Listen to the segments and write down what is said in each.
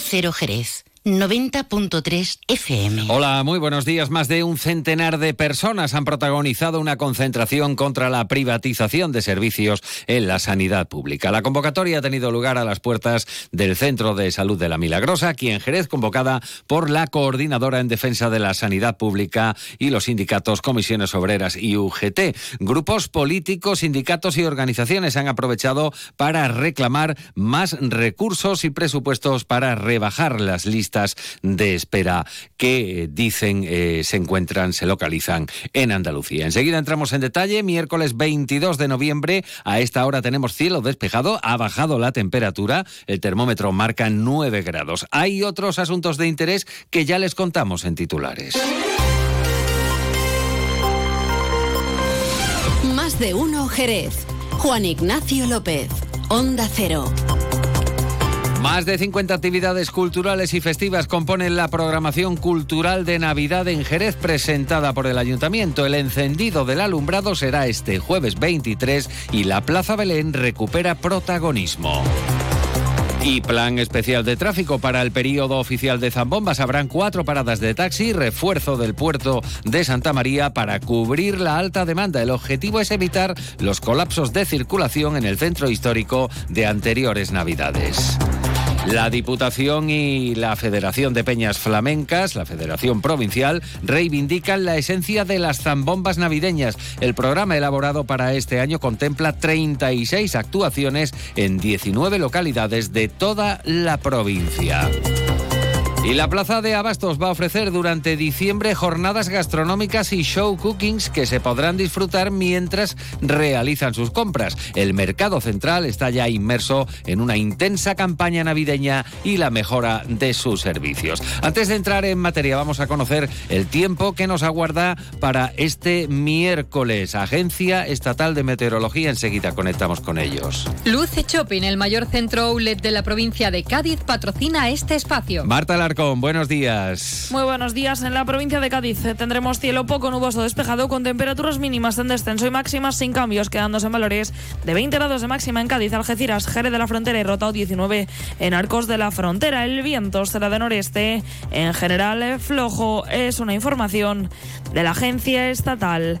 Cero Jerez. 90.3 FM. Hola, muy buenos días. Más de un centenar de personas han protagonizado una concentración contra la privatización de servicios en la sanidad pública. La convocatoria ha tenido lugar a las puertas del Centro de Salud de la Milagrosa, aquí en Jerez, convocada por la Coordinadora en Defensa de la Sanidad Pública y los sindicatos Comisiones Obreras y UGT. Grupos políticos, sindicatos y organizaciones han aprovechado para reclamar más recursos y presupuestos para rebajar las listas de espera que dicen eh, se encuentran, se localizan en Andalucía. Enseguida entramos en detalle. Miércoles 22 de noviembre, a esta hora tenemos cielo despejado, ha bajado la temperatura, el termómetro marca 9 grados. Hay otros asuntos de interés que ya les contamos en titulares. Más de uno Jerez. Juan Ignacio López, Onda Cero. Más de 50 actividades culturales y festivas componen la programación cultural de Navidad en Jerez presentada por el Ayuntamiento. El encendido del alumbrado será este jueves 23 y la Plaza Belén recupera protagonismo. Y plan especial de tráfico para el periodo oficial de Zambombas. Habrán cuatro paradas de taxi, refuerzo del puerto de Santa María para cubrir la alta demanda. El objetivo es evitar los colapsos de circulación en el centro histórico de anteriores Navidades. La Diputación y la Federación de Peñas Flamencas, la Federación Provincial, reivindican la esencia de las zambombas navideñas. El programa elaborado para este año contempla 36 actuaciones en 19 localidades de toda la provincia. Y la Plaza de Abastos va a ofrecer durante diciembre jornadas gastronómicas y show cookings que se podrán disfrutar mientras realizan sus compras. El mercado central está ya inmerso en una intensa campaña navideña y la mejora de sus servicios. Antes de entrar en materia, vamos a conocer el tiempo que nos aguarda para este miércoles. Agencia Estatal de Meteorología, enseguida conectamos con ellos. Luce Shopping, el mayor centro outlet de la provincia de Cádiz, patrocina este espacio. Marta buenos días. Muy buenos días. En la provincia de Cádiz tendremos cielo poco nuboso despejado con temperaturas mínimas en descenso y máximas sin cambios, quedándose en valores de 20 grados de máxima en Cádiz, Algeciras, Jerez de la Frontera y Rotao 19 en Arcos de la Frontera. El viento será de noreste, en general eh, flojo. Es una información de la Agencia Estatal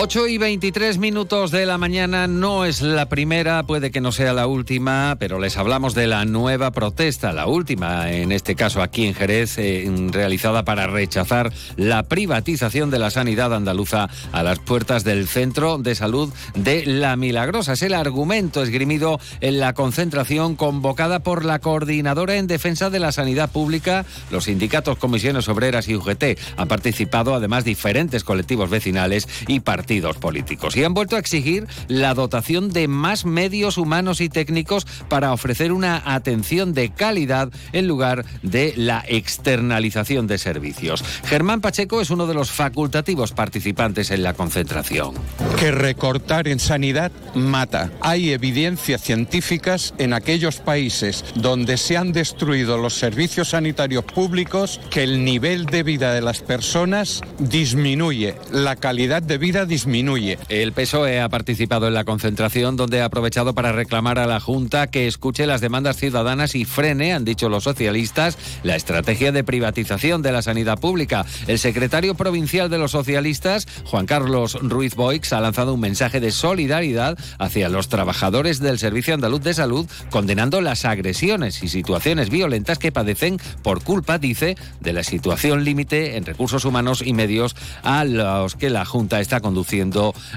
8 y 23 minutos de la mañana no es la primera, puede que no sea la última, pero les hablamos de la nueva protesta, la última, en este caso aquí en Jerez, eh, realizada para rechazar la privatización de la sanidad andaluza a las puertas del Centro de Salud de La Milagrosa. Es el argumento esgrimido en la concentración convocada por la Coordinadora en Defensa de la Sanidad Pública, los sindicatos, comisiones obreras y UGT. Han participado además diferentes colectivos vecinales y partidos políticos y han vuelto a exigir la dotación de más medios humanos y técnicos para ofrecer una atención de calidad en lugar de la externalización de servicios. Germán Pacheco es uno de los facultativos participantes en la concentración. Que recortar en sanidad mata. Hay evidencias científicas en aquellos países donde se han destruido los servicios sanitarios públicos que el nivel de vida de las personas disminuye, la calidad de vida disminuye. El PSOE ha participado en la concentración donde ha aprovechado para reclamar a la Junta que escuche las demandas ciudadanas y frene, han dicho los socialistas, la estrategia de privatización de la sanidad pública. El secretario provincial de los socialistas, Juan Carlos Ruiz Boix, ha lanzado un mensaje de solidaridad hacia los trabajadores del Servicio Andaluz de Salud, condenando las agresiones y situaciones violentas que padecen por culpa, dice, de la situación límite en recursos humanos y medios a los que la Junta está conduciendo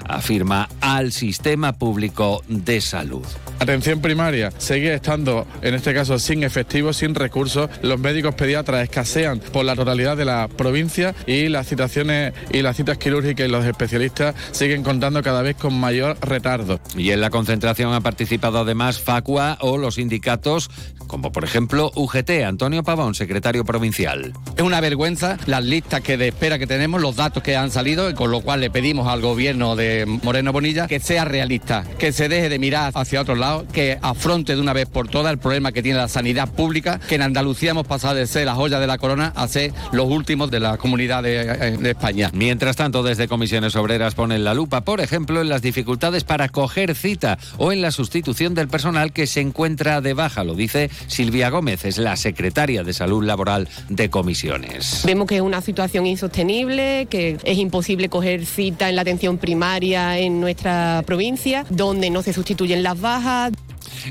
afirma, al sistema público de salud. Atención primaria sigue estando, en este caso, sin efectivos, sin recursos. Los médicos pediatras escasean por la totalidad de la provincia y las citaciones y las citas quirúrgicas y los especialistas siguen contando cada vez con mayor retardo. Y en la concentración ha participado además Facua o los sindicatos, como por ejemplo UGT, Antonio Pavón, secretario provincial. Es una vergüenza las listas que de espera que tenemos, los datos que han salido, con lo cual le pedimos al gobierno de Moreno Bonilla que sea realista, que se deje de mirar hacia otro lado, que afronte de una vez por todas el problema que tiene la sanidad pública, que en Andalucía hemos pasado de ser la joya de la corona a ser los últimos de la comunidad de, eh, de España. Mientras tanto, desde comisiones obreras ponen la lupa, por ejemplo, en las dificultades para coger cita o en la sustitución del personal que se encuentra de baja, lo dice Silvia Gómez, es la secretaria de Salud Laboral de comisiones. Vemos que es una situación insostenible, que es imposible coger cita en la atención primaria en nuestra provincia, donde no se sustituyen las bajas.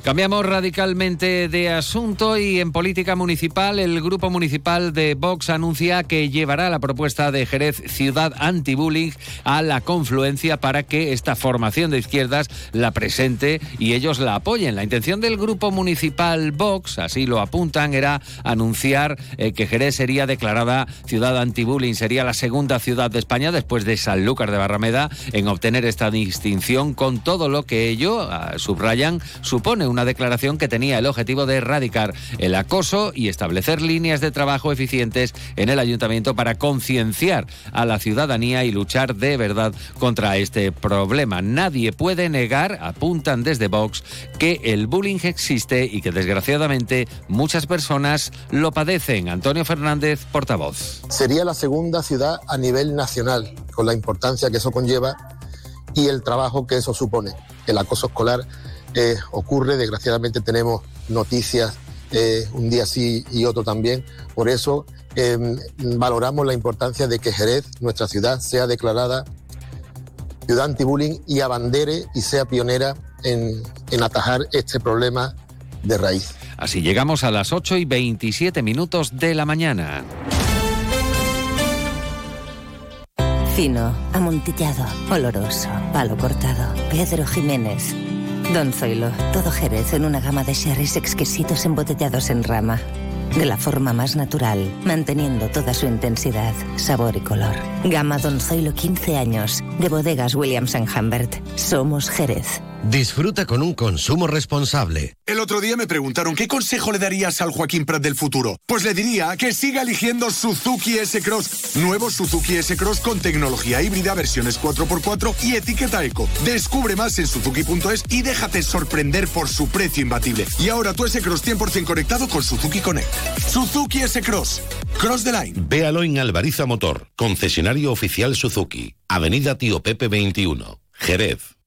Cambiamos radicalmente de asunto y en política municipal el grupo municipal de Vox anuncia que llevará la propuesta de Jerez Ciudad Anti-Bullying a la confluencia para que esta formación de izquierdas la presente y ellos la apoyen. La intención del grupo municipal Vox, así lo apuntan, era anunciar eh, que Jerez sería declarada ciudad anti-bullying, sería la segunda ciudad de España después de Sanlúcar de Barrameda en obtener esta distinción con todo lo que ello, ah, subrayan, supone una declaración que tenía el objetivo de erradicar el acoso y establecer líneas de trabajo eficientes en el ayuntamiento para concienciar a la ciudadanía y luchar de verdad contra este problema. Nadie puede negar, apuntan desde Vox, que el bullying existe y que desgraciadamente muchas personas lo padecen. Antonio Fernández, portavoz. Sería la segunda ciudad a nivel nacional, con la importancia que eso conlleva y el trabajo que eso supone. El acoso escolar eh, ocurre. Desgraciadamente tenemos noticias eh, un día sí y otro también. Por eso eh, valoramos la importancia de que Jerez, nuestra ciudad, sea declarada ciudad anti-bullying y abandere y sea pionera en, en atajar este problema de raíz. Así llegamos a las 8 y 27 minutos de la mañana. Fino, amontillado, oloroso, palo cortado. Pedro Jiménez. Don Zoilo, todo Jerez en una gama de sherries exquisitos embotellados en rama. De la forma más natural, manteniendo toda su intensidad, sabor y color. Gama Don Zoilo 15 años, de bodegas Williams ⁇ Humbert. Somos Jerez. Disfruta con un consumo responsable. El otro día me preguntaron qué consejo le darías al Joaquín Prat del futuro. Pues le diría que siga eligiendo Suzuki S-Cross. Nuevo Suzuki S-Cross con tecnología híbrida, versiones 4x4 y etiqueta eco. Descubre más en suzuki.es y déjate sorprender por su precio imbatible. Y ahora tu S-Cross 100% conectado con Suzuki Connect. Suzuki S-Cross. Cross the line. Véalo en Alvariza Motor, concesionario oficial Suzuki. Avenida Tío Pepe 21, Jerez.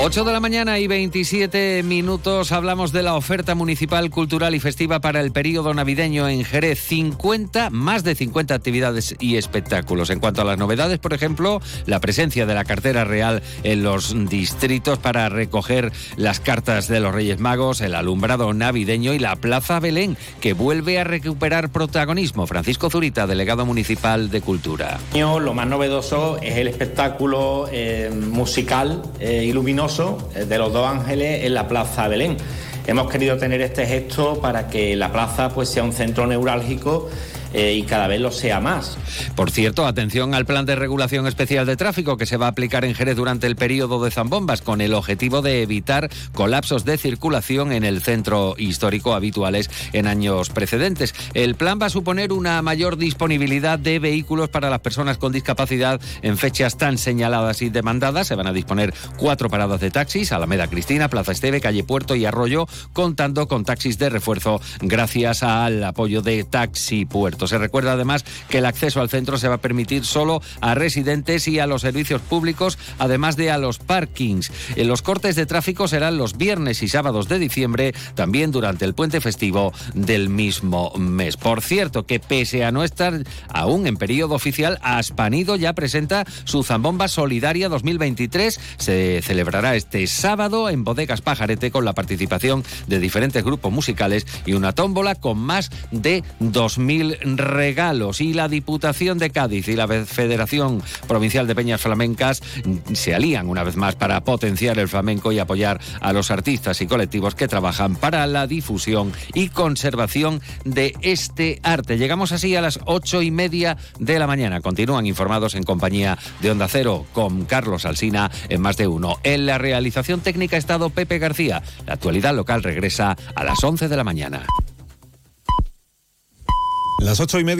8 de la mañana y 27 minutos hablamos de la oferta municipal, cultural y festiva para el periodo navideño en Jerez. 50, más de 50 actividades y espectáculos. En cuanto a las novedades, por ejemplo, la presencia de la cartera real en los distritos para recoger las cartas de los Reyes Magos, el alumbrado navideño y la Plaza Belén, que vuelve a recuperar protagonismo. Francisco Zurita, delegado municipal de Cultura. Lo más novedoso es el espectáculo eh, musical eh, eh, de los dos ángeles en la Plaza Belén. Hemos querido tener este gesto para que la plaza pues, sea un centro neurálgico eh, y cada vez lo sea más. Por cierto, atención al plan de regulación especial de tráfico que se va a aplicar en Jerez durante el periodo de zambombas con el objetivo de evitar colapsos de circulación en el centro histórico habituales en años precedentes. El plan va a suponer una mayor disponibilidad de vehículos para las personas con discapacidad en fechas tan señaladas y demandadas. Se van a disponer cuatro paradas de taxis, Alameda Cristina, Plaza Esteve, Calle Puerto y Arroyo, contando con taxis de refuerzo gracias al apoyo de Taxi Puerto. Se recuerda además que el acceso al centro se va a permitir solo a residentes y a los servicios públicos, además de a los parkings. En los cortes de tráfico serán los viernes y sábados de diciembre, también durante el puente festivo del mismo mes. Por cierto, que pese a no estar aún en periodo oficial, Aspanido ya presenta su Zambomba Solidaria 2023. Se celebrará este sábado en Bodegas Pajarete con la participación de diferentes grupos musicales y una tómbola con más de 2.000 regalos. Y la Diputación de Cádiz y la Federación Provincial de Peñas Flamencas se alían una vez más para potenciar el flamenco y apoyar a los artistas y colectivos que trabajan para la difusión y conservación de este arte. Llegamos así a las ocho y media de la mañana. Continúan informados en compañía de Onda Cero con Carlos Alsina en más de uno. En la realización técnica ha estado Pepe García. La actualidad local regresa a las once de la mañana. Las ocho y media.